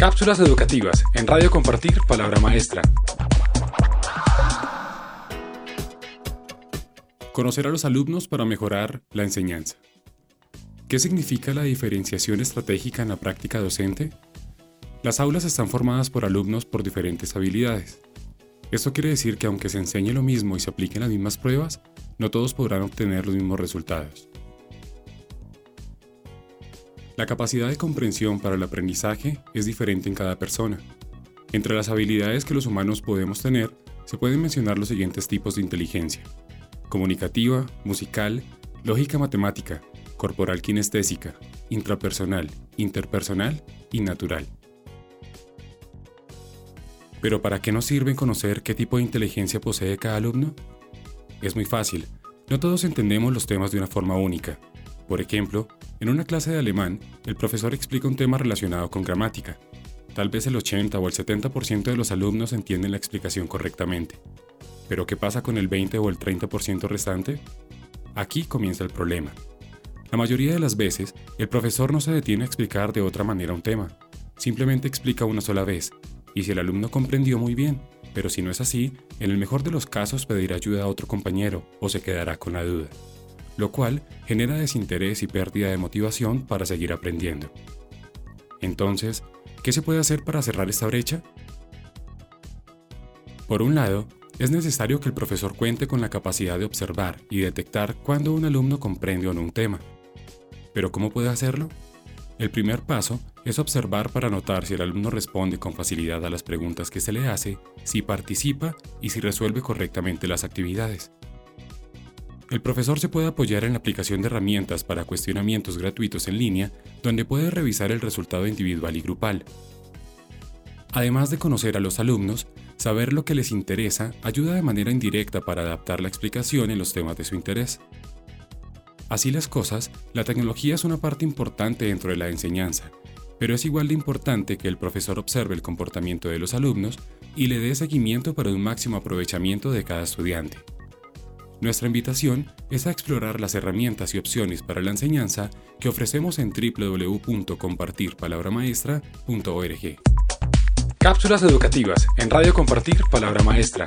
Cápsulas educativas en Radio Compartir Palabra Maestra. Conocer a los alumnos para mejorar la enseñanza. ¿Qué significa la diferenciación estratégica en la práctica docente? Las aulas están formadas por alumnos por diferentes habilidades. Esto quiere decir que aunque se enseñe lo mismo y se apliquen las mismas pruebas, no todos podrán obtener los mismos resultados. La capacidad de comprensión para el aprendizaje es diferente en cada persona. Entre las habilidades que los humanos podemos tener, se pueden mencionar los siguientes tipos de inteligencia. Comunicativa, musical, lógica matemática, corporal kinestésica, intrapersonal, interpersonal y natural. Pero ¿para qué nos sirve conocer qué tipo de inteligencia posee cada alumno? Es muy fácil. No todos entendemos los temas de una forma única. Por ejemplo, en una clase de alemán, el profesor explica un tema relacionado con gramática. Tal vez el 80 o el 70% de los alumnos entienden la explicación correctamente. Pero ¿qué pasa con el 20 o el 30% restante? Aquí comienza el problema. La mayoría de las veces, el profesor no se detiene a explicar de otra manera un tema. Simplemente explica una sola vez, y si el alumno comprendió muy bien, pero si no es así, en el mejor de los casos pedirá ayuda a otro compañero o se quedará con la duda lo cual genera desinterés y pérdida de motivación para seguir aprendiendo. Entonces, ¿qué se puede hacer para cerrar esta brecha? Por un lado, es necesario que el profesor cuente con la capacidad de observar y detectar cuando un alumno comprende o no un tema. ¿Pero cómo puede hacerlo? El primer paso es observar para notar si el alumno responde con facilidad a las preguntas que se le hace, si participa y si resuelve correctamente las actividades. El profesor se puede apoyar en la aplicación de herramientas para cuestionamientos gratuitos en línea, donde puede revisar el resultado individual y grupal. Además de conocer a los alumnos, saber lo que les interesa ayuda de manera indirecta para adaptar la explicación en los temas de su interés. Así las cosas, la tecnología es una parte importante dentro de la enseñanza, pero es igual de importante que el profesor observe el comportamiento de los alumnos y le dé seguimiento para un máximo aprovechamiento de cada estudiante. Nuestra invitación es a explorar las herramientas y opciones para la enseñanza que ofrecemos en www.compartirpalabramaestra.org. Cápsulas educativas en Radio Compartir Palabra Maestra.